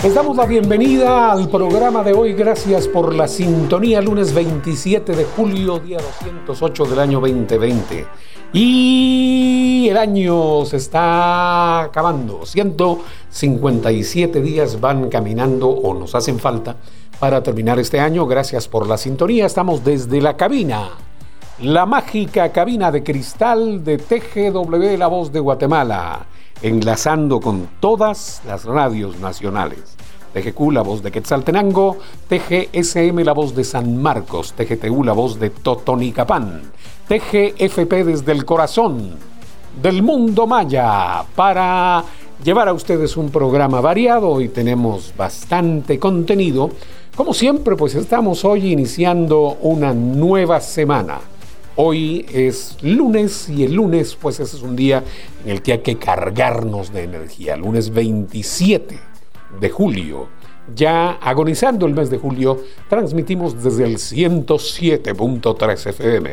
Les damos la bienvenida al programa de hoy. Gracias por la sintonía. Lunes 27 de julio, día 208 del año 2020. Y el año se está acabando. 157 días van caminando o nos hacen falta para terminar este año. Gracias por la sintonía. Estamos desde la cabina. La mágica cabina de cristal de TGW La Voz de Guatemala enlazando con todas las radios nacionales. TGQ, la voz de Quetzaltenango, TGSM, la voz de San Marcos, TGTU, la voz de Totonicapán, TGFP desde el corazón del mundo maya, para llevar a ustedes un programa variado y tenemos bastante contenido. Como siempre, pues estamos hoy iniciando una nueva semana Hoy es lunes y el lunes pues ese es un día en el que hay que cargarnos de energía. Lunes 27 de julio. Ya agonizando el mes de julio, transmitimos desde el 107.3 FM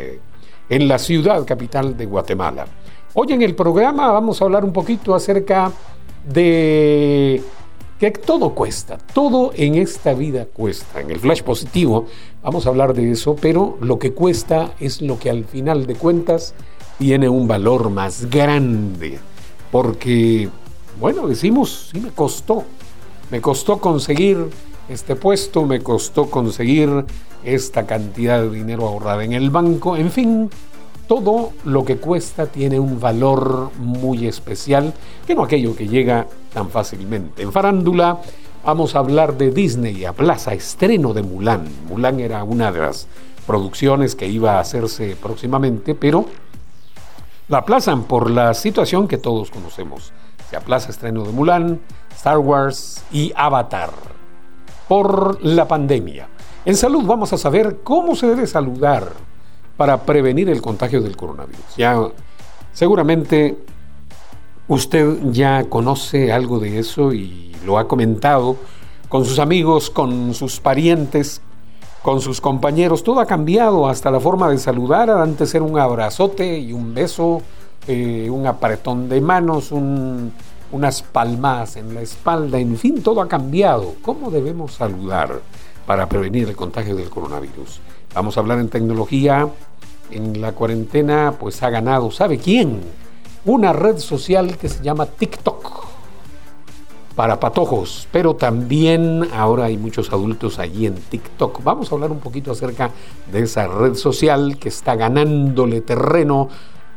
en la ciudad capital de Guatemala. Hoy en el programa vamos a hablar un poquito acerca de que todo cuesta, todo en esta vida cuesta. En el flash positivo vamos a hablar de eso, pero lo que cuesta es lo que al final de cuentas tiene un valor más grande. Porque, bueno, decimos, sí me costó. Me costó conseguir este puesto, me costó conseguir esta cantidad de dinero ahorrada en el banco, en fin, todo lo que cuesta tiene un valor muy especial, que no aquello que llega tan fácilmente. En farándula vamos a hablar de Disney a Plaza, estreno de Mulan. Mulan era una de las producciones que iba a hacerse próximamente, pero la aplazan por la situación que todos conocemos. Se aplaza estreno de Mulan, Star Wars y Avatar por la pandemia. En salud vamos a saber cómo se debe saludar para prevenir el contagio del coronavirus. Ya seguramente usted ya conoce algo de eso y lo ha comentado con sus amigos, con sus parientes, con sus compañeros. Todo ha cambiado, hasta la forma de saludar. Antes era un abrazote y un beso, eh, un apretón de manos, unas palmadas en la espalda, en fin, todo ha cambiado. ¿Cómo debemos saludar para prevenir el contagio del coronavirus? Vamos a hablar en tecnología. En la cuarentena, pues ha ganado, ¿sabe quién? Una red social que se llama TikTok para patojos, pero también ahora hay muchos adultos allí en TikTok. Vamos a hablar un poquito acerca de esa red social que está ganándole terreno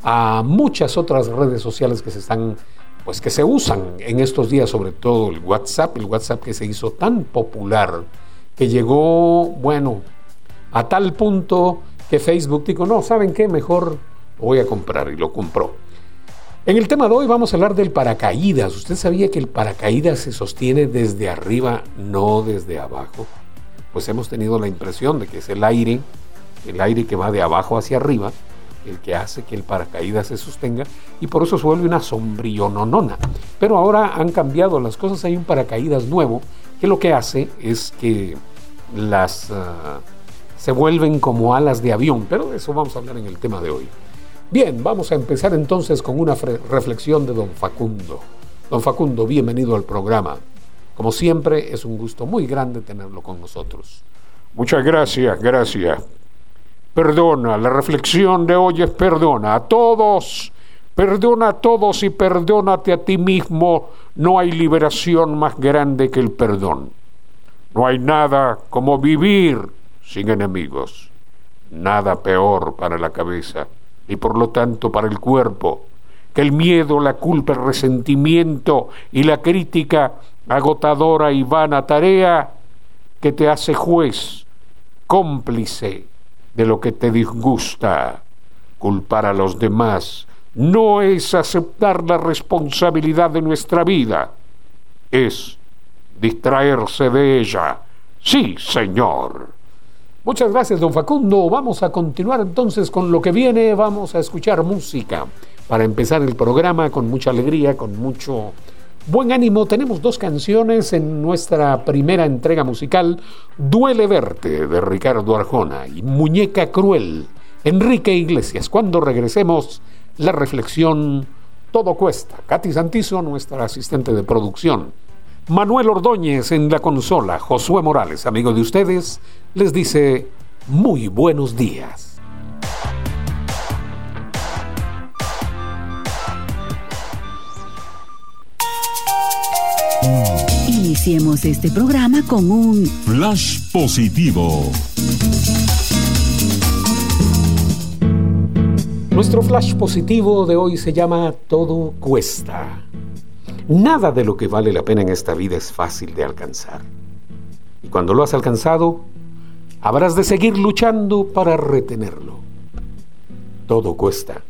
a muchas otras redes sociales que se están pues que se usan en estos días, sobre todo el WhatsApp, el WhatsApp que se hizo tan popular que llegó, bueno, a tal punto que Facebook dijo, no, ¿saben qué? Mejor voy a comprar y lo compró. En el tema de hoy vamos a hablar del paracaídas. ¿Usted sabía que el paracaídas se sostiene desde arriba, no desde abajo? Pues hemos tenido la impresión de que es el aire, el aire que va de abajo hacia arriba, el que hace que el paracaídas se sostenga y por eso se vuelve una sombrillononona. Pero ahora han cambiado las cosas, hay un paracaídas nuevo que lo que hace es que las... Ah, se vuelven como alas de avión, pero de eso vamos a hablar en el tema de hoy. Bien, vamos a empezar entonces con una reflexión de don Facundo. Don Facundo, bienvenido al programa. Como siempre, es un gusto muy grande tenerlo con nosotros. Muchas gracias, gracias. Perdona, la reflexión de hoy es perdona a todos. Perdona a todos y perdónate a ti mismo. No hay liberación más grande que el perdón. No hay nada como vivir sin enemigos. Nada peor para la cabeza y por lo tanto para el cuerpo que el miedo, la culpa, el resentimiento y la crítica agotadora y vana tarea que te hace juez, cómplice de lo que te disgusta. Culpar a los demás no es aceptar la responsabilidad de nuestra vida, es distraerse de ella. Sí, señor. Muchas gracias, don Facundo. Vamos a continuar entonces con lo que viene. Vamos a escuchar música para empezar el programa con mucha alegría, con mucho buen ánimo. Tenemos dos canciones en nuestra primera entrega musical, Duele verte de Ricardo Arjona y Muñeca Cruel, Enrique Iglesias. Cuando regresemos, la reflexión Todo cuesta. Katy Santizo, nuestra asistente de producción Manuel Ordóñez en la consola, Josué Morales, amigo de ustedes, les dice muy buenos días. Iniciemos este programa con un flash positivo. Nuestro flash positivo de hoy se llama Todo cuesta. Nada de lo que vale la pena en esta vida es fácil de alcanzar. Y cuando lo has alcanzado, habrás de seguir luchando para retenerlo. Todo cuesta.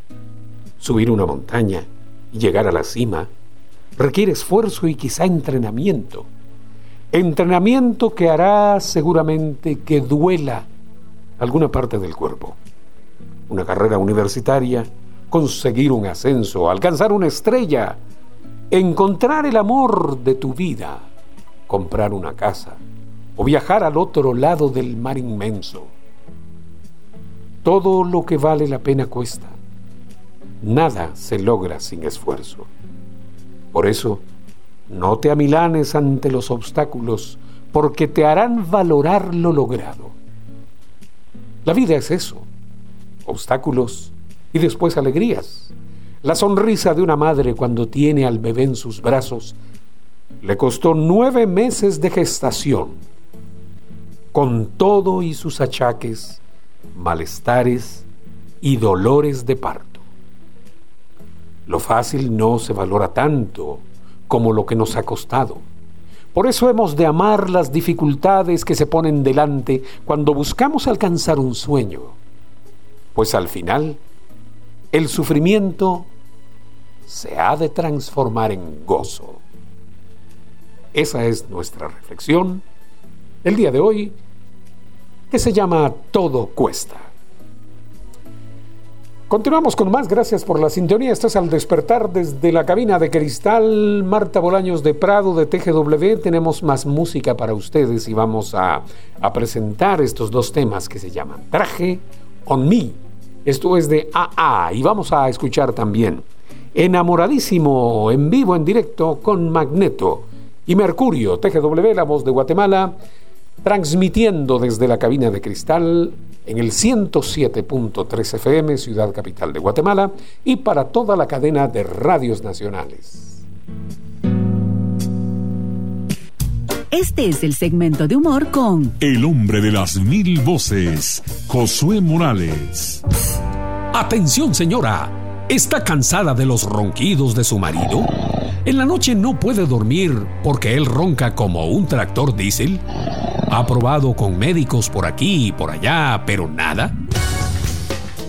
Subir una montaña y llegar a la cima requiere esfuerzo y quizá entrenamiento. Entrenamiento que hará seguramente que duela alguna parte del cuerpo una carrera universitaria, conseguir un ascenso, alcanzar una estrella, encontrar el amor de tu vida, comprar una casa o viajar al otro lado del mar inmenso. Todo lo que vale la pena cuesta. Nada se logra sin esfuerzo. Por eso, no te amilanes ante los obstáculos, porque te harán valorar lo logrado. La vida es eso, obstáculos y después alegrías. La sonrisa de una madre cuando tiene al bebé en sus brazos le costó nueve meses de gestación, con todo y sus achaques, malestares y dolores de parto. Lo fácil no se valora tanto como lo que nos ha costado. Por eso hemos de amar las dificultades que se ponen delante cuando buscamos alcanzar un sueño pues al final el sufrimiento se ha de transformar en gozo. Esa es nuestra reflexión el día de hoy, que se llama Todo cuesta. Continuamos con más, gracias por la sintonía. Estás al despertar desde la cabina de cristal Marta Bolaños de Prado de TGW. Tenemos más música para ustedes y vamos a, a presentar estos dos temas que se llaman Traje on Me esto es de AA y vamos a escuchar también Enamoradísimo en vivo, en directo con Magneto y Mercurio, TGW, la voz de Guatemala, transmitiendo desde la cabina de cristal en el 107.3 FM, ciudad capital de Guatemala, y para toda la cadena de radios nacionales. Este es el segmento de humor con El hombre de las mil voces, Josué Morales. Atención señora, ¿está cansada de los ronquidos de su marido? ¿En la noche no puede dormir porque él ronca como un tractor diésel? ¿Ha probado con médicos por aquí y por allá, pero nada?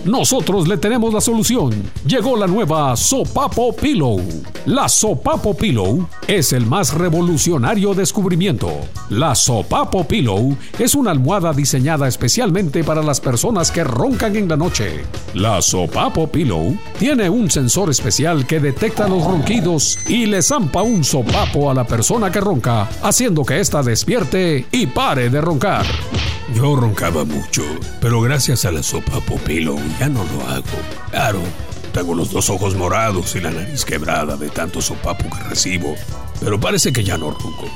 Nosotros le tenemos la solución. Llegó la nueva Sopapo Pillow. La Sopapo Pillow es el más revolucionario descubrimiento. La Sopapo Pillow es una almohada diseñada especialmente para las personas que roncan en la noche. La Sopapo Pillow tiene un sensor especial que detecta los ronquidos y le zampa un sopapo a la persona que ronca, haciendo que ésta despierte y pare de roncar. Yo roncaba mucho, pero gracias a la Sopapo Pillow ya no lo hago. Claro, tengo los dos ojos morados y la nariz quebrada de tanto sopapo que recibo, pero parece que ya no ronco.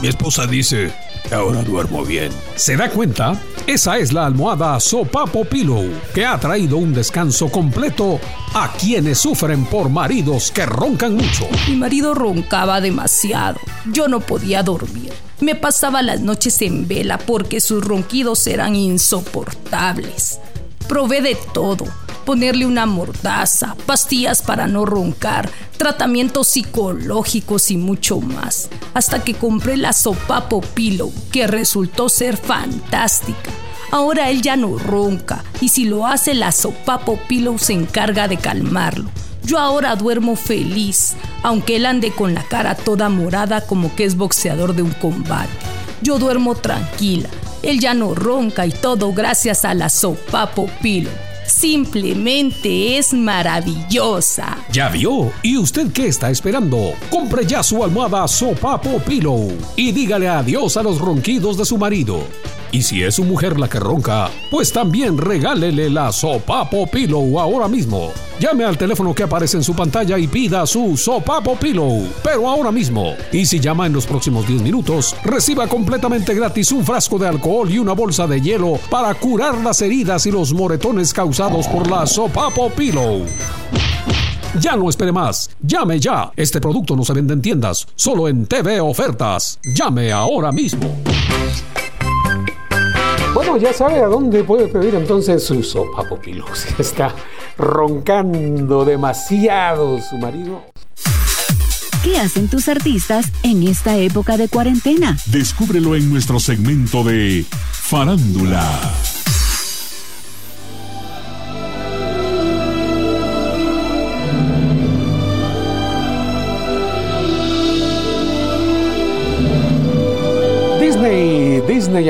Mi esposa dice que ahora duermo bien. ¿Se da cuenta? Esa es la almohada Sopapo Pillow, que ha traído un descanso completo a quienes sufren por maridos que roncan mucho. Mi marido roncaba demasiado. Yo no podía dormir. Me pasaba las noches en vela porque sus ronquidos eran insoportables. Probé de todo, ponerle una mordaza, pastillas para no roncar, tratamientos psicológicos y mucho más, hasta que compré la Sopapo Pillow, que resultó ser fantástica. Ahora él ya no ronca y si lo hace la Sopapo Pillow se encarga de calmarlo. Yo ahora duermo feliz, aunque él ande con la cara toda morada como que es boxeador de un combate. Yo duermo tranquila, él ya no ronca y todo gracias a la Sopapo Pillow. Simplemente es maravillosa. ¿Ya vio? ¿Y usted qué está esperando? Compre ya su almohada Sopapo Pillow y dígale adiós a los ronquidos de su marido. Y si es su mujer la que ronca, pues también regálele la Sopapo Pillow ahora mismo. Llame al teléfono que aparece en su pantalla y pida su Sopapo Pillow, pero ahora mismo. Y si llama en los próximos 10 minutos, reciba completamente gratis un frasco de alcohol y una bolsa de hielo para curar las heridas y los moretones causados por la Sopapo Pillow. Ya no espere más. Llame ya. Este producto no se vende en tiendas, solo en TV Ofertas. Llame ahora mismo. Bueno, ya sabe a dónde puede pedir entonces su sopa popilo. Si está roncando demasiado su marido. ¿Qué hacen tus artistas en esta época de cuarentena? Descúbrelo en nuestro segmento de Farándula.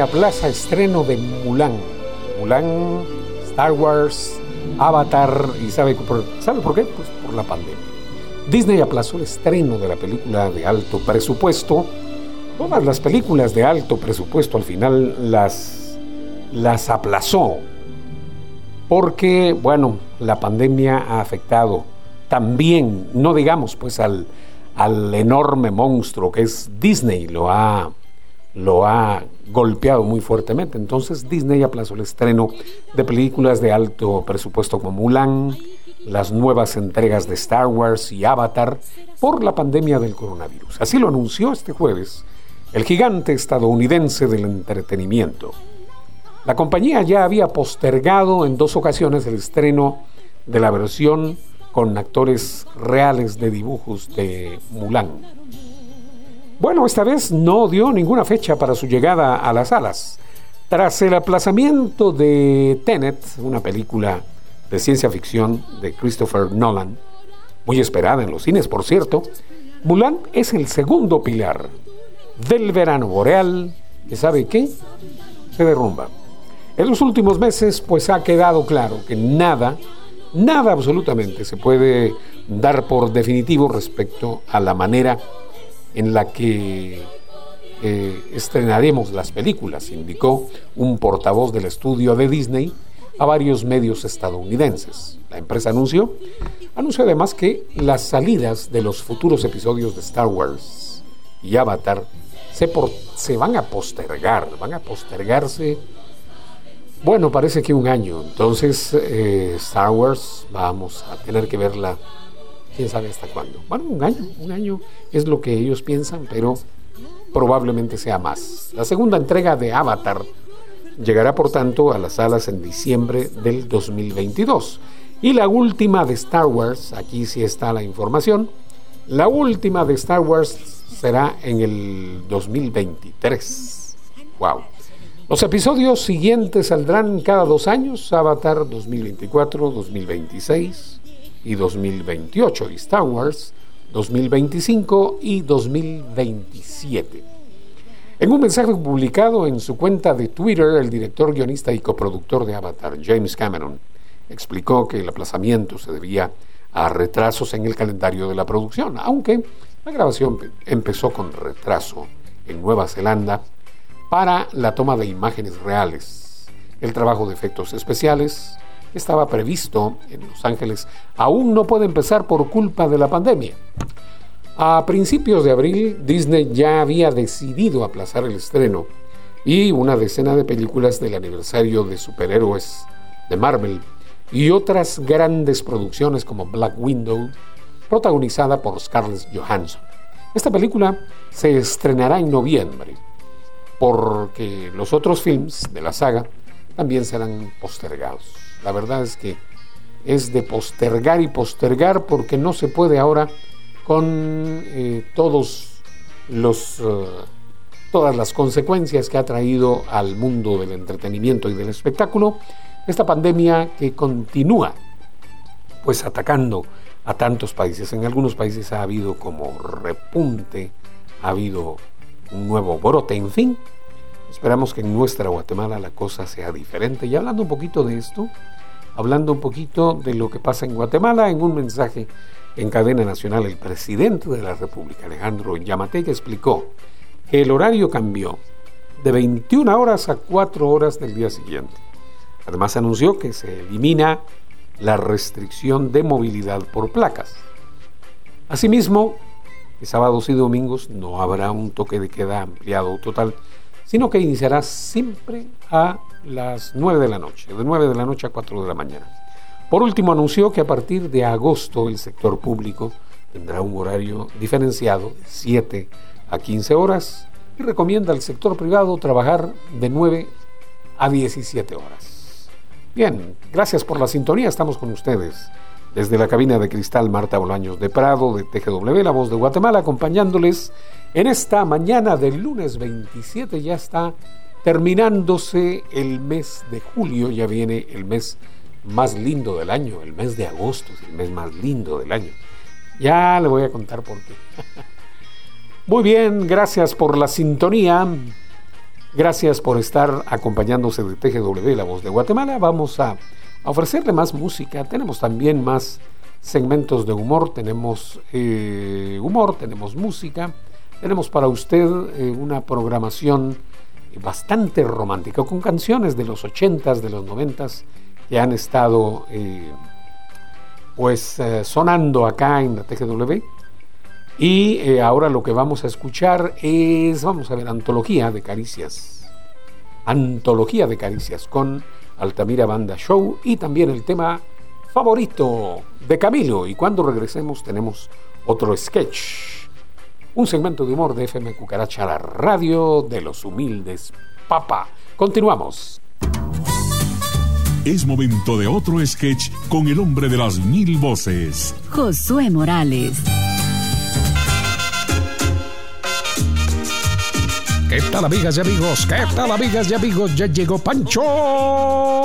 Disney aplaza estreno de Mulan. Mulan, Star Wars, Avatar, y sabe por, ¿sabe por qué? Pues por la pandemia. Disney aplazó el estreno de la película de alto presupuesto. Todas las películas de alto presupuesto al final las, las aplazó. Porque, bueno, la pandemia ha afectado también, no digamos pues al, al enorme monstruo que es Disney, lo ha lo ha golpeado muy fuertemente. Entonces Disney aplazó el estreno de películas de alto presupuesto como Mulan, las nuevas entregas de Star Wars y Avatar por la pandemia del coronavirus. Así lo anunció este jueves el gigante estadounidense del entretenimiento. La compañía ya había postergado en dos ocasiones el estreno de la versión con actores reales de dibujos de Mulan. Bueno, esta vez no dio ninguna fecha para su llegada a las salas. Tras el aplazamiento de Tenet, una película de ciencia ficción de Christopher Nolan, muy esperada en los cines, por cierto, Mulan es el segundo pilar del verano boreal que sabe qué se derrumba. En los últimos meses, pues ha quedado claro que nada, nada absolutamente se puede dar por definitivo respecto a la manera en la que eh, estrenaremos las películas, indicó un portavoz del estudio de Disney a varios medios estadounidenses. La empresa anunció, anunció además que las salidas de los futuros episodios de Star Wars y Avatar se, se van a postergar, van a postergarse, bueno, parece que un año. Entonces, eh, Star Wars vamos a tener que verla quién sabe hasta cuándo. Bueno, un año, un año es lo que ellos piensan, pero probablemente sea más. La segunda entrega de Avatar llegará, por tanto, a las salas en diciembre del 2022. Y la última de Star Wars, aquí sí está la información, la última de Star Wars será en el 2023. ¡Wow! Los episodios siguientes saldrán cada dos años, Avatar 2024, 2026 y 2028 y Star Wars 2025 y 2027. En un mensaje publicado en su cuenta de Twitter, el director, guionista y coproductor de Avatar, James Cameron, explicó que el aplazamiento se debía a retrasos en el calendario de la producción, aunque la grabación empezó con retraso en Nueva Zelanda para la toma de imágenes reales, el trabajo de efectos especiales, estaba previsto en Los Ángeles aún no puede empezar por culpa de la pandemia. A principios de abril, Disney ya había decidido aplazar el estreno y una decena de películas del aniversario de superhéroes de Marvel y otras grandes producciones como Black Widow, protagonizada por Scarlett Johansson. Esta película se estrenará en noviembre, porque los otros films de la saga también serán postergados. La verdad es que es de postergar y postergar porque no se puede ahora con eh, todos los, eh, todas las consecuencias que ha traído al mundo del entretenimiento y del espectáculo esta pandemia que continúa pues atacando a tantos países. En algunos países ha habido como repunte, ha habido un nuevo brote, en fin. Esperamos que en nuestra Guatemala la cosa sea diferente. Y hablando un poquito de esto, hablando un poquito de lo que pasa en Guatemala en un mensaje en cadena nacional. El presidente de la República, Alejandro Yamatega, explicó que el horario cambió de 21 horas a 4 horas del día siguiente. Además anunció que se elimina la restricción de movilidad por placas. Asimismo, sábados y domingos no habrá un toque de queda ampliado total, sino que iniciará siempre a las 9 de la noche, de 9 de la noche a 4 de la mañana. Por último, anunció que a partir de agosto el sector público tendrá un horario diferenciado de 7 a 15 horas y recomienda al sector privado trabajar de 9 a 17 horas. Bien, gracias por la sintonía, estamos con ustedes. Desde la cabina de cristal Marta Bolaños de Prado de TGW, la voz de Guatemala, acompañándoles en esta mañana del lunes 27, ya está terminándose el mes de julio, ya viene el mes más lindo del año, el mes de agosto es el mes más lindo del año. Ya le voy a contar por qué. Muy bien, gracias por la sintonía. Gracias por estar acompañándose de TGW, la voz de Guatemala. Vamos a a ofrecerle más música. Tenemos también más segmentos de humor, tenemos eh, humor, tenemos música, tenemos para usted eh, una programación bastante romántica, con canciones de los 80s, de los 90s, que han estado eh, pues sonando acá en la TGW. Y ahora lo que vamos a escuchar es, vamos a ver, antología de caricias. Antología de caricias con Altamira Banda Show y también el tema favorito de Camilo. Y cuando regresemos tenemos otro sketch, un segmento de humor de FM Cucaracha, la radio de los humildes. Papa, continuamos. Es momento de otro sketch con el hombre de las mil voces. Josué Morales. ¿Qué tal amigas y amigos? ¿Qué tal amigas y amigos? Ya llegó Pancho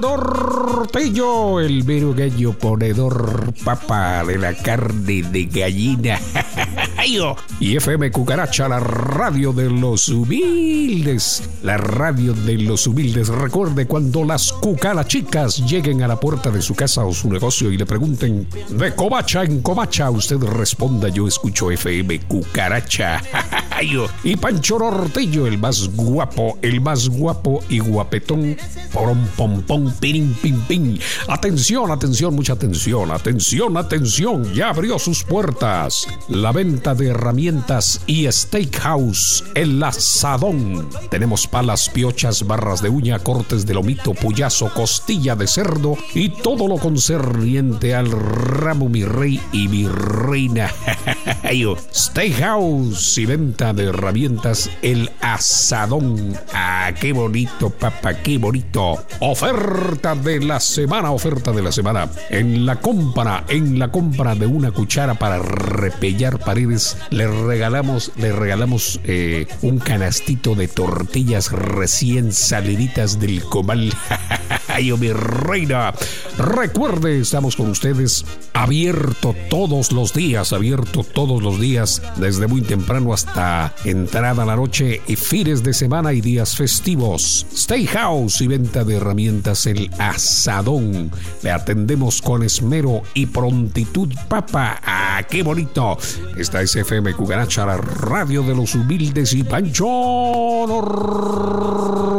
Norteño, el mero gallo ponedor papa de la carne de gallina. y FM Cucaracha, la radio de los humildes. La radio de los humildes. Recuerde cuando las cucarachicas lleguen a la puerta de su casa o su negocio y le pregunten de covacha en covacha, usted responda yo escucho FM Cucaracha. y Pancho Norteño, el más guapo, el más guapo y guapetón. Porom pom pom pim pim pim. Atención, atención, mucha atención, atención, atención. Ya abrió sus puertas. La venta de herramientas y steakhouse, el asadón. Tenemos palas, piochas, barras de uña, cortes de lomito, puyazo, costilla de cerdo y todo lo concerniente al ramo mi rey y mi reina. Steakhouse y venta de herramientas, el asadón. Ah, qué bonito, papá, qué bonito. Oferta de la semana, oferta de la semana. En la compra, en la compra de una cuchara para repellar paredes, le regalamos, le regalamos eh, un canastito de tortillas recién saliditas del comal. Ay, oh, mi reina. Recuerde, estamos con ustedes abierto todos los días, abierto todos los días, desde muy temprano hasta entrada la noche y fines de semana y días festivos. Stay House y venta de herramientas El Asadón. Le atendemos con esmero y prontitud, papa. ¡Ah, qué bonito! Esta es FM Cucaracha, la radio de los humildes y Pancho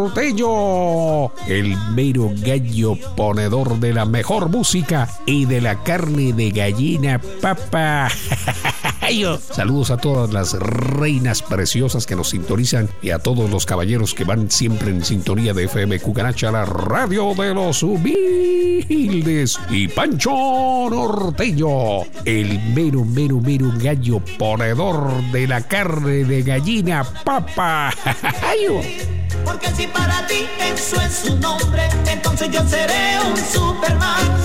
Norteño. El mero gallo ponedor de la mejor música y de la carne de gallina, papa. Saludos a todas las reinas preciosas que nos sintonizan y a todos los caballeros que van siempre en sintonía de FM Cucaracha, la radio de los humildes. Y Pancho Norteño, el mero, mero, mero gallo ponedor de la carne de gallina, papa. Porque si para ti eso es su nombre, entonces yo seré un Superman.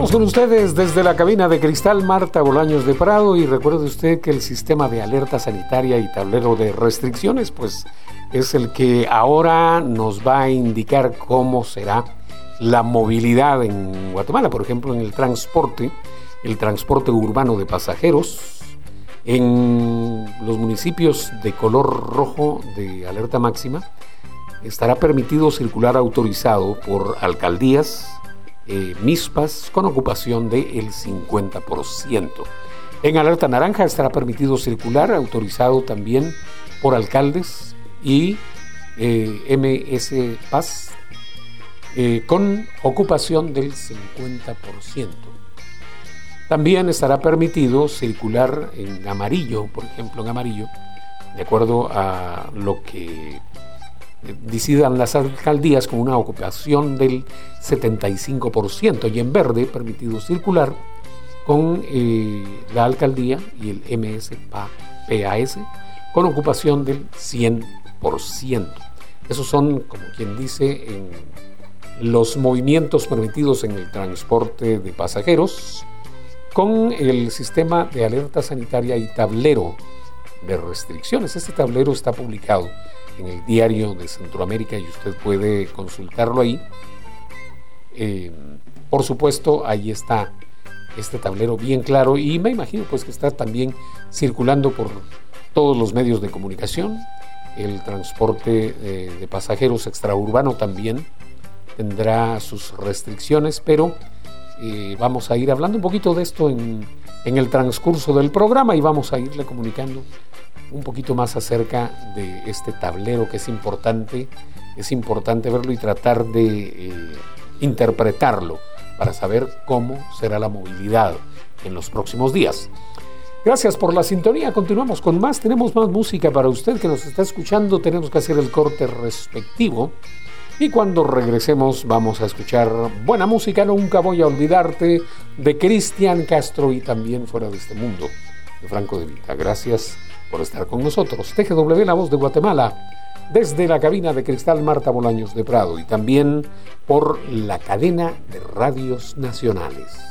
Vamos con ustedes desde la cabina de cristal Marta Bolaños de Prado y recuerde usted que el sistema de alerta sanitaria y tablero de restricciones pues es el que ahora nos va a indicar cómo será la movilidad en Guatemala, por ejemplo en el transporte, el transporte urbano de pasajeros en los municipios de color rojo de alerta máxima estará permitido circular autorizado por alcaldías, eh, MISPAS, con ocupación del 50%. En alerta naranja estará permitido circular autorizado también por alcaldes y eh, MS Paz eh, con ocupación del 50%. También estará permitido circular en amarillo, por ejemplo, en amarillo, de acuerdo a lo que decidan las alcaldías con una ocupación del 75% y en verde permitido circular con eh, la alcaldía y el MSPAS con ocupación del 100%. Esos son, como quien dice, los movimientos permitidos en el transporte de pasajeros con el sistema de alerta sanitaria y tablero de restricciones. Este tablero está publicado en el diario de Centroamérica y usted puede consultarlo ahí. Eh, por supuesto, ahí está este tablero bien claro y me imagino pues que está también circulando por todos los medios de comunicación. El transporte eh, de pasajeros extraurbano también tendrá sus restricciones, pero vamos a ir hablando un poquito de esto en, en el transcurso del programa y vamos a irle comunicando un poquito más acerca de este tablero que es importante, es importante verlo y tratar de eh, interpretarlo para saber cómo será la movilidad en los próximos días. Gracias por la sintonía, continuamos con más, tenemos más música para usted que nos está escuchando, tenemos que hacer el corte respectivo y cuando regresemos vamos a escuchar buena música, nunca voy a olvidarte de Cristian Castro y también fuera de este mundo de Franco de Vita. Gracias por estar con nosotros. TGW La Voz de Guatemala, desde la cabina de Cristal Marta Bolaños de Prado y también por la cadena de radios nacionales.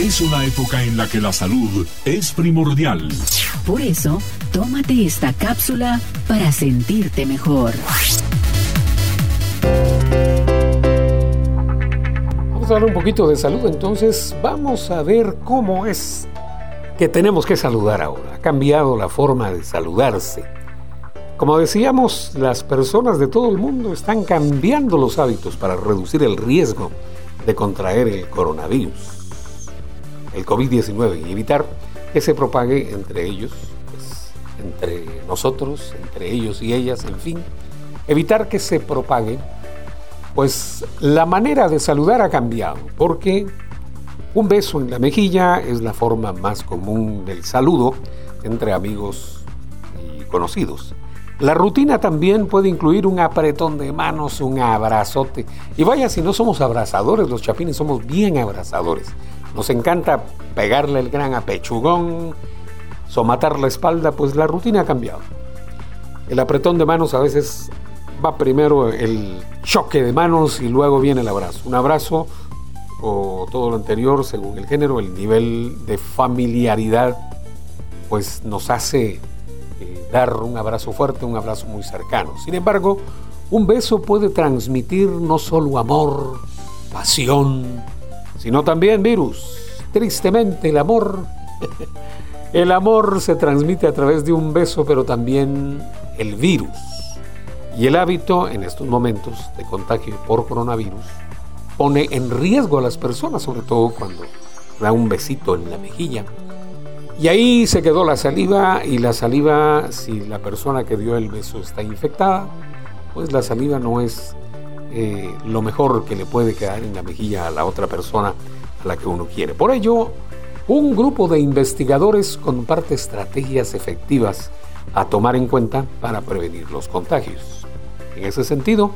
Es una época en la que la salud es primordial. Por eso, tómate esta cápsula para sentirte mejor. Vamos a hablar un poquito de salud, entonces vamos a ver cómo es que tenemos que saludar ahora. Ha cambiado la forma de saludarse. Como decíamos, las personas de todo el mundo están cambiando los hábitos para reducir el riesgo de contraer el coronavirus, el COVID-19, y evitar que se propague entre ellos, pues, entre nosotros, entre ellos y ellas, en fin, evitar que se propague, pues la manera de saludar ha cambiado, porque un beso en la mejilla es la forma más común del saludo entre amigos y conocidos. La rutina también puede incluir un apretón de manos, un abrazote. Y vaya, si no somos abrazadores, los chapines somos bien abrazadores. Nos encanta pegarle el gran apechugón, somatar la espalda, pues la rutina ha cambiado. El apretón de manos a veces va primero el choque de manos y luego viene el abrazo. Un abrazo o todo lo anterior, según el género, el nivel de familiaridad, pues nos hace eh, dar un abrazo fuerte, un abrazo muy cercano. Sin embargo, un beso puede transmitir no solo amor, pasión, sino también virus. Tristemente, el amor, el amor se transmite a través de un beso, pero también el virus. Y el hábito en estos momentos de contagio por coronavirus pone en riesgo a las personas, sobre todo cuando da un besito en la mejilla. Y ahí se quedó la saliva y la saliva, si la persona que dio el beso está infectada, pues la saliva no es eh, lo mejor que le puede quedar en la mejilla a la otra persona a la que uno quiere. Por ello, un grupo de investigadores comparte estrategias efectivas a tomar en cuenta para prevenir los contagios. En ese sentido,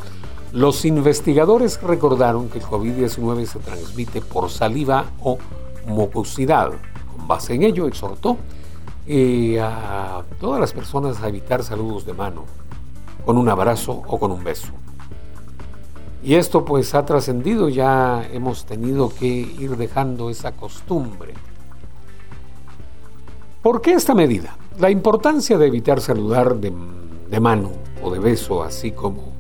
los investigadores recordaron que el COVID-19 se transmite por saliva o mucosidad. Con base en ello, exhortó eh, a todas las personas a evitar saludos de mano, con un abrazo o con un beso. Y esto pues ha trascendido, ya hemos tenido que ir dejando esa costumbre. ¿Por qué esta medida? La importancia de evitar saludar de, de mano o de beso, así como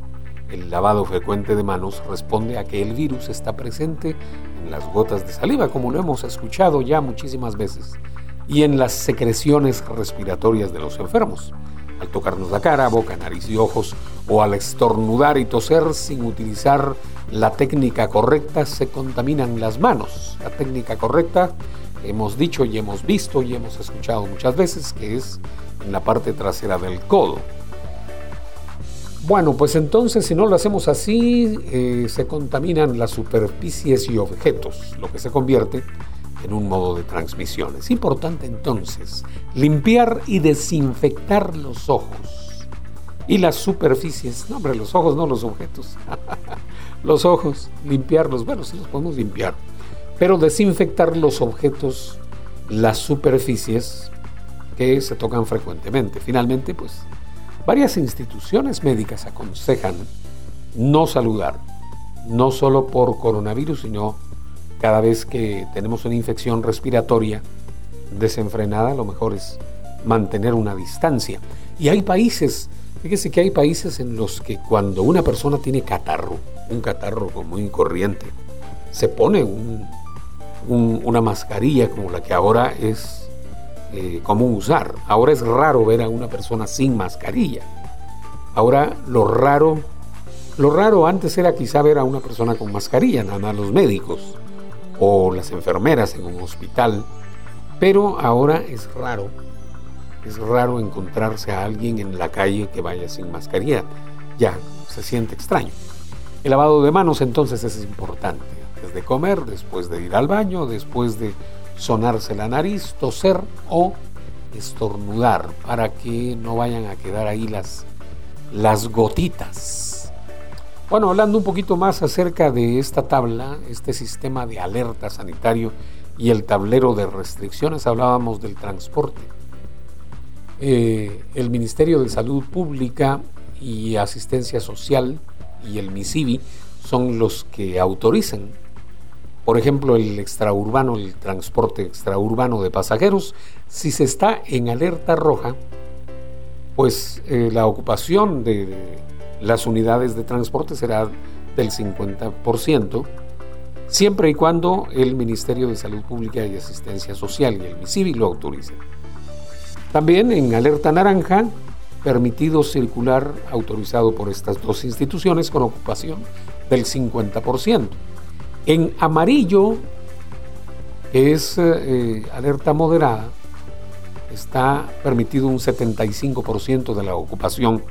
el lavado frecuente de manos responde a que el virus está presente en las gotas de saliva, como lo hemos escuchado ya muchísimas veces, y en las secreciones respiratorias de los enfermos. Al tocarnos la cara, boca, nariz y ojos, o al estornudar y toser sin utilizar la técnica correcta, se contaminan las manos. La técnica correcta, hemos dicho y hemos visto y hemos escuchado muchas veces, que es en la parte trasera del codo. Bueno, pues entonces si no lo hacemos así, eh, se contaminan las superficies y objetos, lo que se convierte en un modo de transmisión. Es importante entonces limpiar y desinfectar los ojos y las superficies. No, hombre, los ojos, no los objetos. los ojos, limpiarlos. Bueno, sí los podemos limpiar, pero desinfectar los objetos, las superficies que se tocan frecuentemente. Finalmente, pues Varias instituciones médicas aconsejan no saludar, no solo por coronavirus, sino cada vez que tenemos una infección respiratoria desenfrenada, lo mejor es mantener una distancia. Y hay países, fíjese que hay países en los que cuando una persona tiene catarro, un catarro muy corriente, se pone una mascarilla como la que ahora es eh, común usar. Ahora es raro ver a una persona sin mascarilla. Ahora lo raro, lo raro antes era quizá ver a una persona con mascarilla, nada más los médicos o las enfermeras en un hospital. Pero ahora es raro, es raro encontrarse a alguien en la calle que vaya sin mascarilla. Ya se siente extraño. El lavado de manos entonces es importante. Antes de comer, después de ir al baño, después de sonarse la nariz, toser o estornudar para que no vayan a quedar ahí las, las gotitas. Bueno, hablando un poquito más acerca de esta tabla, este sistema de alerta sanitario y el tablero de restricciones, hablábamos del transporte. Eh, el Ministerio de Salud Pública y Asistencia Social y el MISIBI son los que autorizan por ejemplo, el extraurbano, el transporte extraurbano de pasajeros, si se está en alerta roja, pues eh, la ocupación de las unidades de transporte será del 50%, siempre y cuando el Ministerio de Salud Pública y Asistencia Social y el MISIBI lo autoricen. También en alerta naranja, permitido circular autorizado por estas dos instituciones con ocupación del 50%. En amarillo, que es eh, alerta moderada, está permitido un 75% de la ocupación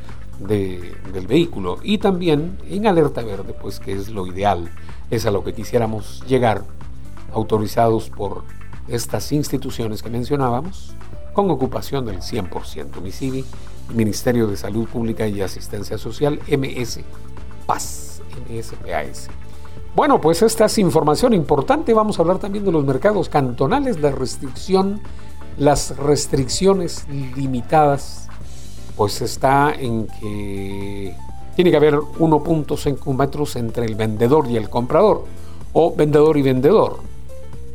del vehículo. Y también en alerta verde, pues que es lo ideal, es a lo que quisiéramos llegar, autorizados por estas instituciones que mencionábamos, con ocupación del 100%. MISIVI, Ministerio de Salud Pública y Asistencia Social, MS PAS, MSPAS. Bueno, pues esta es información importante. Vamos a hablar también de los mercados cantonales, la restricción, las restricciones limitadas, pues está en que tiene que haber 1.5 metros entre el vendedor y el comprador, o vendedor y vendedor.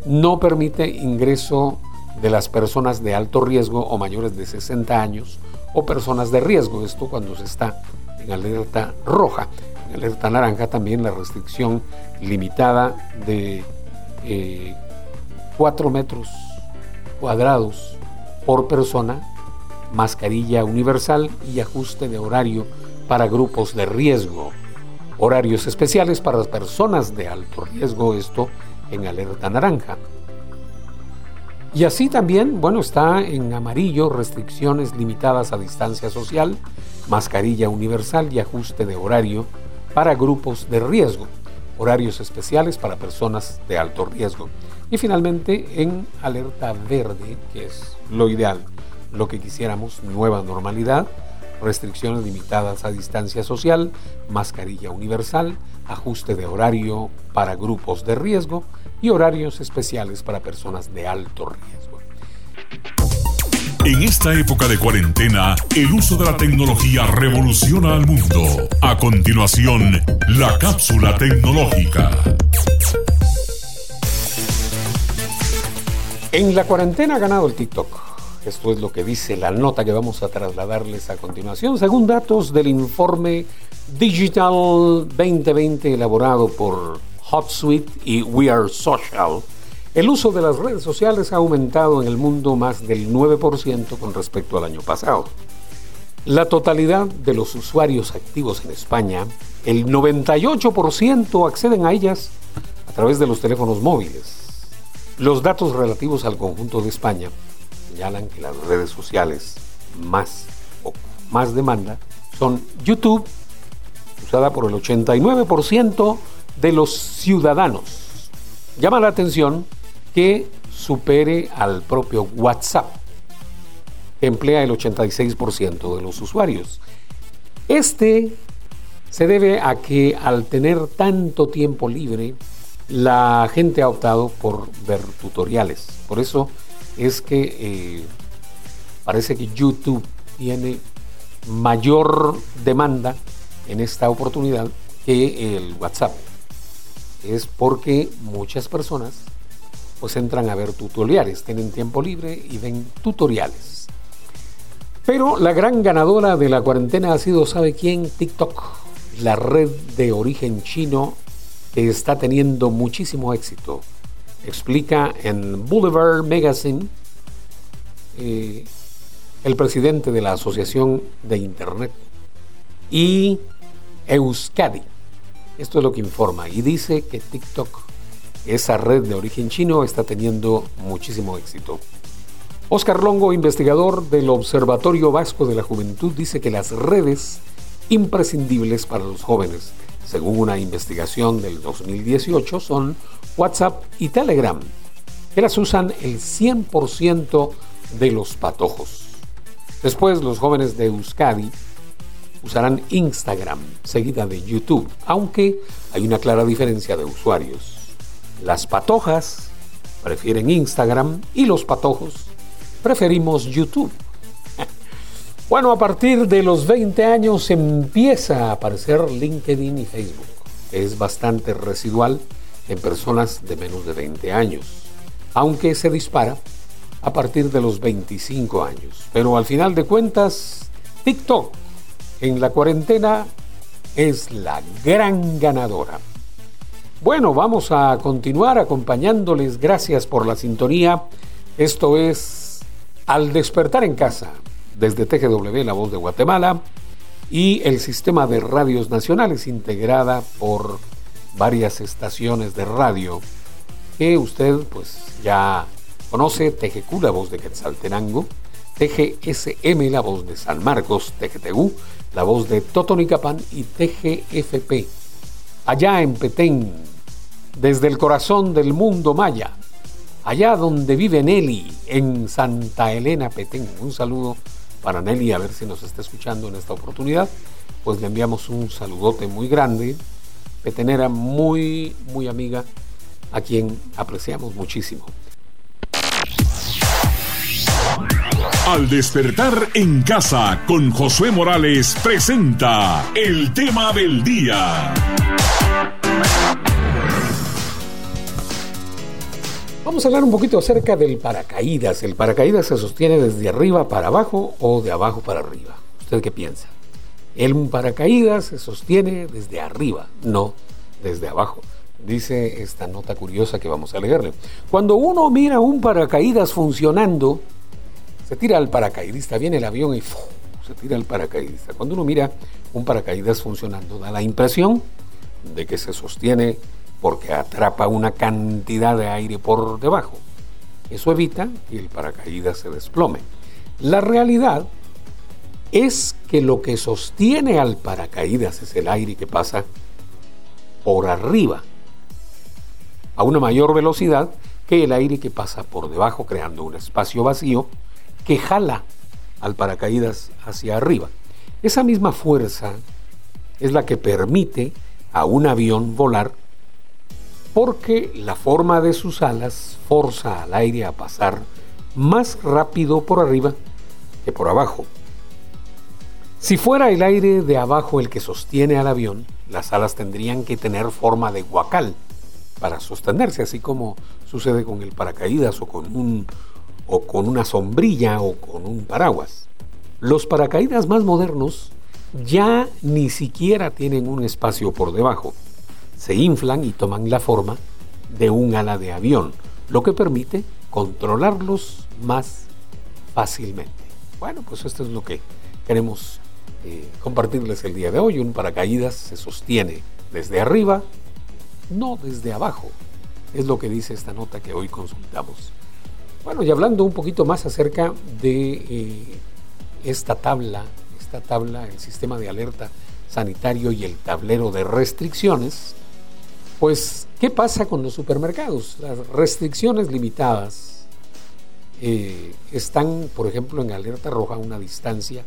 No permite ingreso de las personas de alto riesgo o mayores de 60 años o personas de riesgo. Esto cuando se está en alerta roja alerta naranja también la restricción limitada de 4 eh, metros cuadrados por persona, mascarilla universal y ajuste de horario para grupos de riesgo. Horarios especiales para las personas de alto riesgo, esto en alerta naranja. Y así también, bueno, está en amarillo restricciones limitadas a distancia social, mascarilla universal y ajuste de horario para grupos de riesgo, horarios especiales para personas de alto riesgo. Y finalmente en alerta verde, que es lo ideal, lo que quisiéramos, nueva normalidad, restricciones limitadas a distancia social, mascarilla universal, ajuste de horario para grupos de riesgo y horarios especiales para personas de alto riesgo. En esta época de cuarentena, el uso de la tecnología revoluciona al mundo. A continuación, la cápsula tecnológica. En la cuarentena ha ganado el TikTok. Esto es lo que dice la nota que vamos a trasladarles a continuación, según datos del informe Digital 2020 elaborado por HotSuite y We Are Social el uso de las redes sociales ha aumentado en el mundo más del 9% con respecto al año pasado. La totalidad de los usuarios activos en España, el 98% acceden a ellas a través de los teléfonos móviles. Los datos relativos al conjunto de España señalan que las redes sociales más o más demanda son YouTube, usada por el 89% de los ciudadanos. Llama la atención que supere al propio WhatsApp, que emplea el 86% de los usuarios. Este se debe a que al tener tanto tiempo libre, la gente ha optado por ver tutoriales. Por eso es que eh, parece que YouTube tiene mayor demanda en esta oportunidad que el WhatsApp. Es porque muchas personas pues entran a ver tutoriales, tienen tiempo libre y ven tutoriales. Pero la gran ganadora de la cuarentena ha sido, ¿sabe quién? TikTok, la red de origen chino que está teniendo muchísimo éxito. Explica en Boulevard Magazine eh, el presidente de la Asociación de Internet y Euskadi. Esto es lo que informa y dice que TikTok, esa red de origen chino, está teniendo muchísimo éxito. Oscar Longo, investigador del Observatorio Vasco de la Juventud, dice que las redes imprescindibles para los jóvenes, según una investigación del 2018, son WhatsApp y Telegram, que las usan el 100% de los patojos. Después los jóvenes de Euskadi usarán Instagram, seguida de YouTube, aunque hay una clara diferencia de usuarios. Las patojas prefieren Instagram y los patojos preferimos YouTube. Bueno, a partir de los 20 años empieza a aparecer LinkedIn y Facebook. Es bastante residual en personas de menos de 20 años, aunque se dispara a partir de los 25 años. Pero al final de cuentas, TikTok en la cuarentena es la gran ganadora. Bueno, vamos a continuar acompañándoles. Gracias por la sintonía. Esto es Al despertar en casa, desde TGW La Voz de Guatemala y el sistema de radios nacionales integrada por varias estaciones de radio que usted pues ya Conoce TGQ, la voz de Quetzaltenango, TGSM, la voz de San Marcos, TGTU, la voz de Totonicapán y TGFP. Allá en Petén, desde el corazón del mundo maya, allá donde vive Nelly, en Santa Elena, Petén. Un saludo para Nelly, a ver si nos está escuchando en esta oportunidad. Pues le enviamos un saludote muy grande, petenera muy, muy amiga, a quien apreciamos muchísimo. Al despertar en casa con Josué Morales presenta el tema del día. Vamos a hablar un poquito acerca del paracaídas. ¿El paracaídas se sostiene desde arriba para abajo o de abajo para arriba? ¿Usted qué piensa? El paracaídas se sostiene desde arriba, no desde abajo. Dice esta nota curiosa que vamos a leerle. Cuando uno mira un paracaídas funcionando, se tira al paracaidista, viene el avión y se tira al paracaidista. Cuando uno mira un paracaídas funcionando, da la impresión de que se sostiene porque atrapa una cantidad de aire por debajo. Eso evita que el paracaídas se desplome. La realidad es que lo que sostiene al paracaídas es el aire que pasa por arriba a una mayor velocidad que el aire que pasa por debajo creando un espacio vacío que jala al paracaídas hacia arriba. Esa misma fuerza es la que permite a un avión volar porque la forma de sus alas forza al aire a pasar más rápido por arriba que por abajo. Si fuera el aire de abajo el que sostiene al avión, las alas tendrían que tener forma de guacal para sostenerse, así como sucede con el paracaídas o con un o con una sombrilla o con un paraguas. Los paracaídas más modernos ya ni siquiera tienen un espacio por debajo. Se inflan y toman la forma de un ala de avión, lo que permite controlarlos más fácilmente. Bueno, pues esto es lo que queremos eh, compartirles el día de hoy. Un paracaídas se sostiene desde arriba, no desde abajo. Es lo que dice esta nota que hoy consultamos. Bueno, y hablando un poquito más acerca de eh, esta tabla, esta tabla, el sistema de alerta sanitario y el tablero de restricciones, pues, ¿qué pasa con los supermercados? Las restricciones limitadas eh, están, por ejemplo, en alerta roja una distancia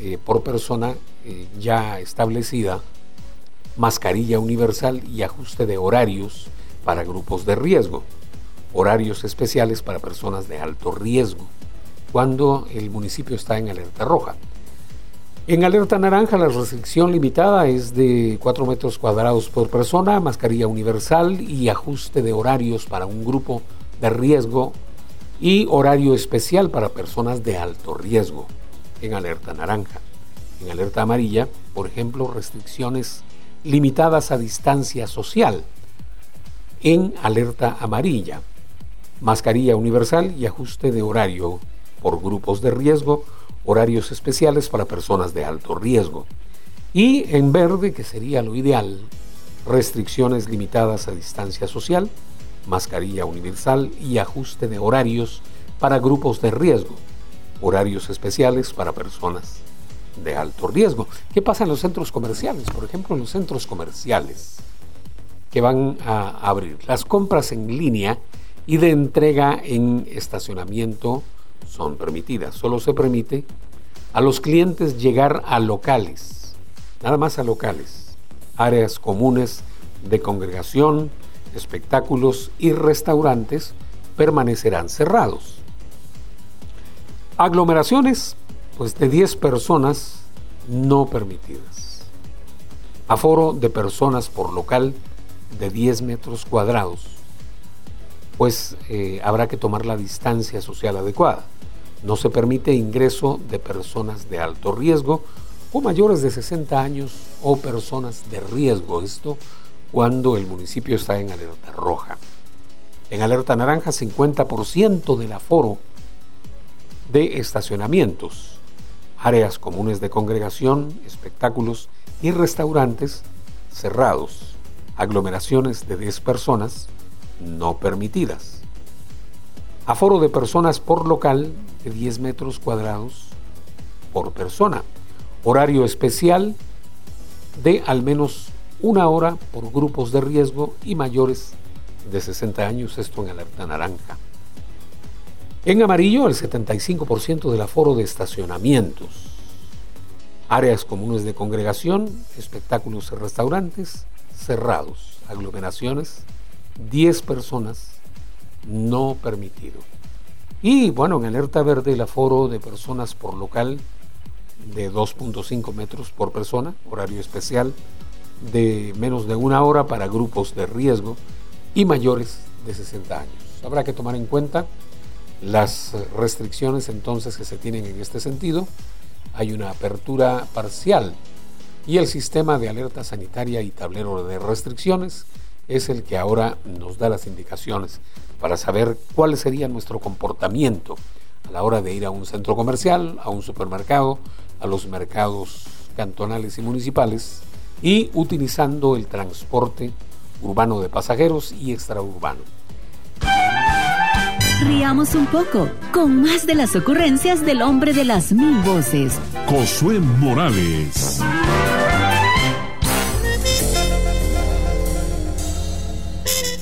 eh, por persona eh, ya establecida, mascarilla universal y ajuste de horarios para grupos de riesgo, horarios especiales para personas de alto riesgo, cuando el municipio está en alerta roja. En alerta naranja la restricción limitada es de 4 metros cuadrados por persona, mascarilla universal y ajuste de horarios para un grupo de riesgo y horario especial para personas de alto riesgo en alerta naranja. En alerta amarilla, por ejemplo, restricciones limitadas a distancia social. En alerta amarilla, mascarilla universal y ajuste de horario por grupos de riesgo horarios especiales para personas de alto riesgo. Y en verde, que sería lo ideal, restricciones limitadas a distancia social, mascarilla universal y ajuste de horarios para grupos de riesgo, horarios especiales para personas de alto riesgo. ¿Qué pasa en los centros comerciales? Por ejemplo, en los centros comerciales que van a abrir las compras en línea y de entrega en estacionamiento son permitidas. Solo se permite a los clientes llegar a locales, nada más a locales, áreas comunes de congregación, espectáculos y restaurantes permanecerán cerrados. Aglomeraciones, pues de 10 personas no permitidas. Aforo de personas por local de 10 metros cuadrados, pues eh, habrá que tomar la distancia social adecuada. No se permite ingreso de personas de alto riesgo o mayores de 60 años o personas de riesgo. Esto cuando el municipio está en alerta roja. En alerta naranja, 50% del aforo de estacionamientos, áreas comunes de congregación, espectáculos y restaurantes cerrados, aglomeraciones de 10 personas no permitidas. Aforo de personas por local de 10 metros cuadrados por persona. Horario especial de al menos una hora por grupos de riesgo y mayores de 60 años, esto en alerta naranja. En amarillo, el 75% del aforo de estacionamientos, áreas comunes de congregación, espectáculos y restaurantes cerrados, aglomeraciones, 10 personas no permitido. Y bueno, en alerta verde el aforo de personas por local de 2.5 metros por persona, horario especial de menos de una hora para grupos de riesgo y mayores de 60 años. Habrá que tomar en cuenta las restricciones entonces que se tienen en este sentido. Hay una apertura parcial y el sistema de alerta sanitaria y tablero de restricciones es el que ahora nos da las indicaciones para saber cuál sería nuestro comportamiento a la hora de ir a un centro comercial, a un supermercado, a los mercados cantonales y municipales y utilizando el transporte urbano de pasajeros y extraurbano. Riamos un poco con más de las ocurrencias del hombre de las mil voces. Josué Morales.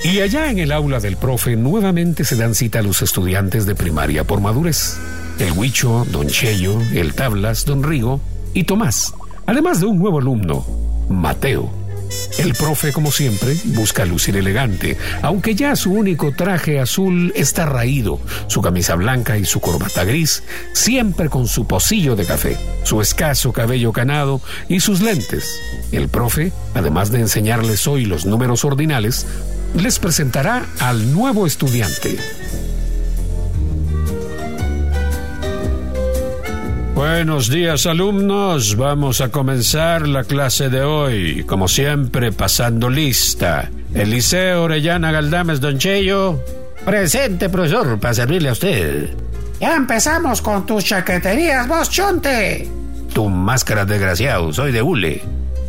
Y allá en el aula del profe nuevamente se dan cita a los estudiantes de primaria por madurez. El Huicho, Don Cheyo, el Tablas, Don Rigo y Tomás. Además de un nuevo alumno, Mateo. El profe, como siempre, busca lucir elegante, aunque ya su único traje azul está raído, su camisa blanca y su corbata gris, siempre con su pocillo de café, su escaso cabello canado y sus lentes. El profe, además de enseñarles hoy los números ordinales, les presentará al nuevo estudiante. Buenos días alumnos, vamos a comenzar la clase de hoy, como siempre pasando lista. Eliseo Orellana Galdames Don Cheyo. Presente, profesor, para servirle a usted. Ya empezamos con tus chaqueterías, vos, chonte. tu máscara, desgraciado. Soy de hule.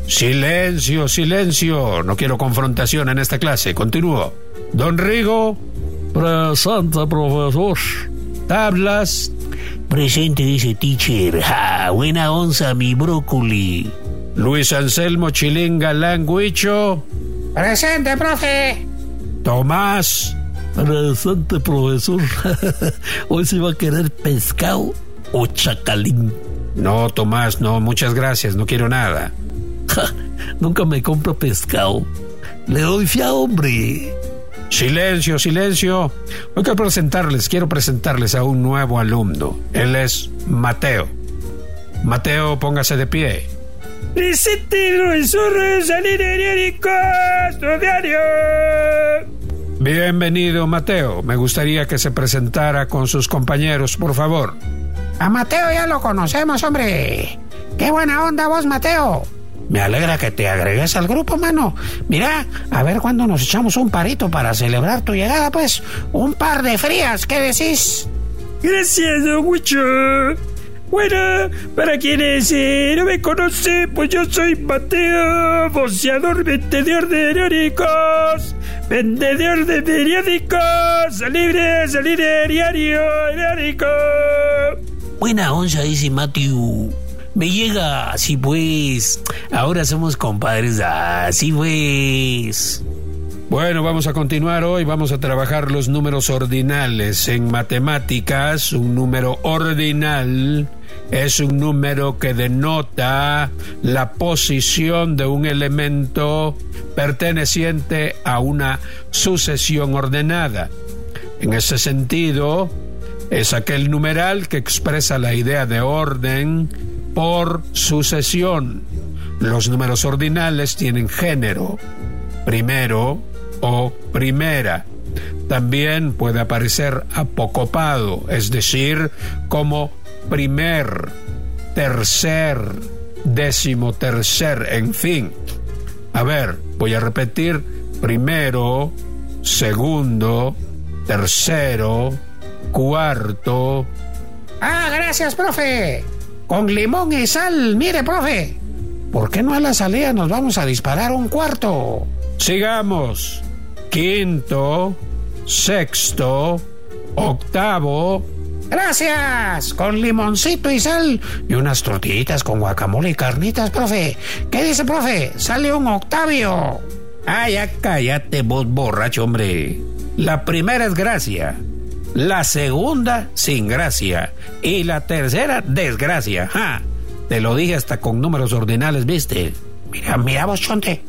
Silencio, silencio. No quiero confrontación en esta clase. Continúo. Don Rigo. Presente, profesor. Tablas. Presente, dice teacher. Ja, buena onza, mi brócoli. Luis Anselmo Chilinga Languicho. Presente, profe. Tomás. Presente, profesor. Hoy se va a querer pescado o chacalín. No, Tomás, no, muchas gracias, no quiero nada. nunca me compro pescado. Le doy fiado, hombre. Silencio, silencio. Hoy quiero presentarles, quiero presentarles a un nuevo alumno. Él es Mateo. Mateo, póngase de pie. Presente, profesor diario. Bienvenido, Mateo. Me gustaría que se presentara con sus compañeros, por favor. A Mateo ya lo conocemos, hombre. Qué buena onda vos, Mateo. Me alegra que te agregues al grupo, mano. Mira, a ver cuándo nos echamos un parito para celebrar tu llegada, pues. Un par de frías, ¿qué decís? Gracias, don Wicho. Bueno, para quienes eh, no me conocen, pues yo soy Mateo, boceador, vendedor de periódicos, vendedor de periódicos, libre, salir diario, periódico. Buena onza, dice Matthew. Me llega así pues. Ahora somos compadres, así pues. Bueno, vamos a continuar hoy. Vamos a trabajar los números ordinales. En matemáticas, un número ordinal es un número que denota la posición de un elemento perteneciente a una sucesión ordenada. En ese sentido, es aquel numeral que expresa la idea de orden por sucesión. Los números ordinales tienen género, primero o primera. También puede aparecer apocopado, es decir, como primer, tercer, décimo tercer, en fin. A ver, voy a repetir primero, segundo, tercero, cuarto. Ah, gracias, profe. Con limón y sal, mire, profe. ¿Por qué no a la salida nos vamos a disparar un cuarto? Sigamos. Quinto, sexto, octavo. Gracias. Con limoncito y sal y unas tortillitas con guacamole y carnitas, profe. ¿Qué dice, profe? Sale un octavio. Ah, ya cállate, vos borracho, hombre. La primera es gracia la segunda sin gracia y la tercera desgracia. Te lo dije hasta con números ordinales, ¿viste? Mira, mira vos, Chonte.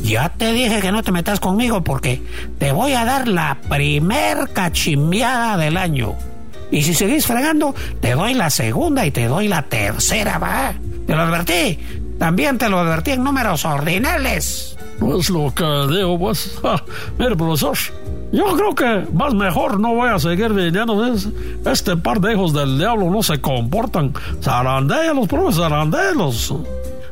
Ya te dije que no te metas conmigo porque te voy a dar la primer cachimbiada del año. Y si seguís fregando, te doy la segunda y te doy la tercera, va. Te lo advertí. También te lo advertí en números ordinales. Pues lo que digo, pues. mira, profesor. Yo creo que más mejor no voy a seguir viniendo. Este par de hijos del diablo no se comportan. Zarandélos, profes, zarandélos.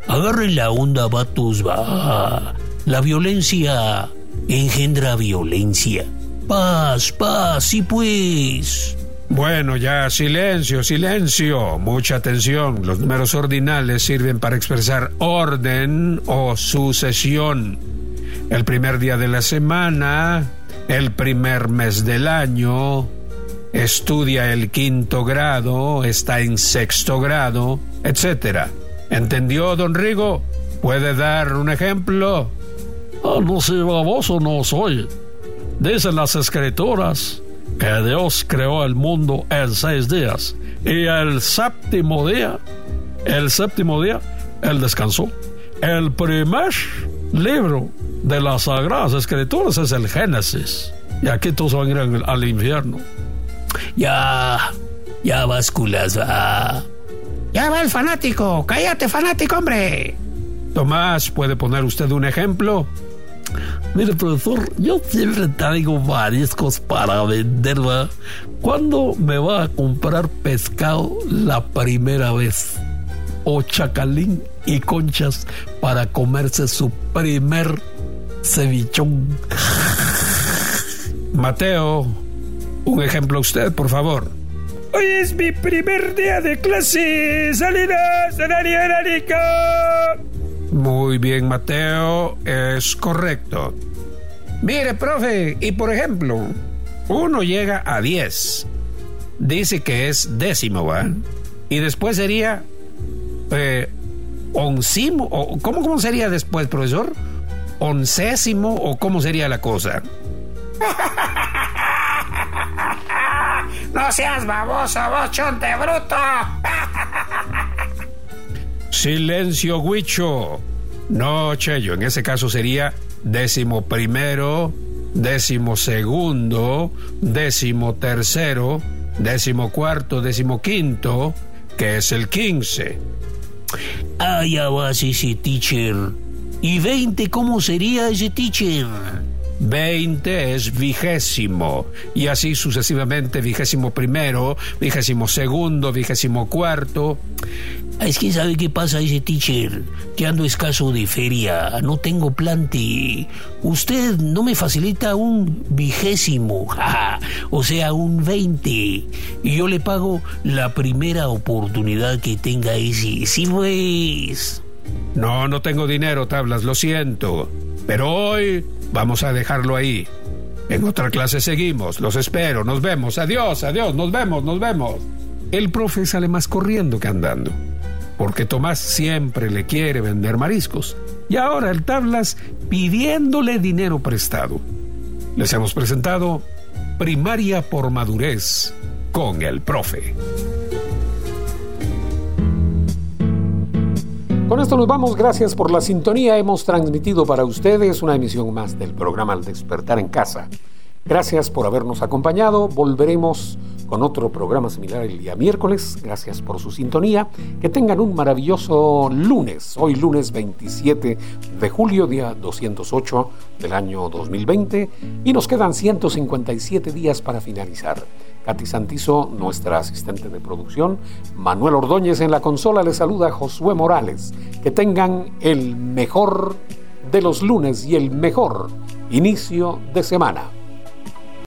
Agarren la onda, vatos, va. La violencia engendra violencia. Paz, paz, sí pues. Bueno, ya silencio, silencio. Mucha atención. Los números ordinales sirven para expresar orden o sucesión. El primer día de la semana, el primer mes del año, estudia el quinto grado, está en sexto grado, etc. ¿Entendió, don Rigo? ¿Puede dar un ejemplo? Ah, no sé, baboso no soy. Dicen las escrituras que Dios creó el mundo en seis días y el séptimo día, el séptimo día, Él descansó. El primer libro de las Sagradas Escrituras es el Génesis. Y aquí todos van a ir al, infierno. Ya, ya basculas, va. Ya va el fanático. Cállate, fanático, hombre. Tomás, ¿puede poner usted un ejemplo? Mire, profesor, yo siempre traigo mariscos para vender, ¿va? ¿Cuándo me va a comprar pescado la primera vez? O chacalín y conchas para comerse su primer cevichón. Mateo, un ejemplo usted, por favor. Hoy es mi primer día de clase. ¡Salidas, Rica! Muy bien, Mateo. Es correcto. Mire, profe, y por ejemplo, uno llega a 10. Dice que es décimo, ¿va? Y después sería eh, oncimo. O, ¿cómo, ¿Cómo sería después, profesor? ¿Oncésimo o cómo sería la cosa? No seas baboso, vos chonte bruto. Silencio, Huicho. No, Cheyo, en ese caso sería décimo primero, décimo segundo, décimo tercero, décimo cuarto, décimo quinto, que es el quince. Ah, ya vas ese teacher. ¿Y veinte cómo sería ese teacher? 20 es vigésimo, y así sucesivamente vigésimo primero, vigésimo segundo, vigésimo cuarto. Es que sabe qué pasa ese teacher, que ando escaso de feria, no tengo plante. Usted no me facilita un vigésimo, jaja, o sea, un 20, y yo le pago la primera oportunidad que tenga ese. Sí, pues. No, no tengo dinero, tablas, lo siento. Pero hoy vamos a dejarlo ahí. En otra clase seguimos, los espero, nos vemos, adiós, adiós, nos vemos, nos vemos. El profe sale más corriendo que andando, porque Tomás siempre le quiere vender mariscos. Y ahora el tablas pidiéndole dinero prestado. Les hemos presentado Primaria por Madurez con el profe. Con esto nos vamos, gracias por la sintonía. Hemos transmitido para ustedes una emisión más del programa Al despertar en casa. Gracias por habernos acompañado. Volveremos con otro programa similar el día miércoles. Gracias por su sintonía. Que tengan un maravilloso lunes. Hoy lunes 27 de julio, día 208 del año 2020. Y nos quedan 157 días para finalizar. Katy Santizo, nuestra asistente de producción. Manuel Ordóñez en la consola le saluda Josué Morales. Que tengan el mejor de los lunes y el mejor inicio de semana.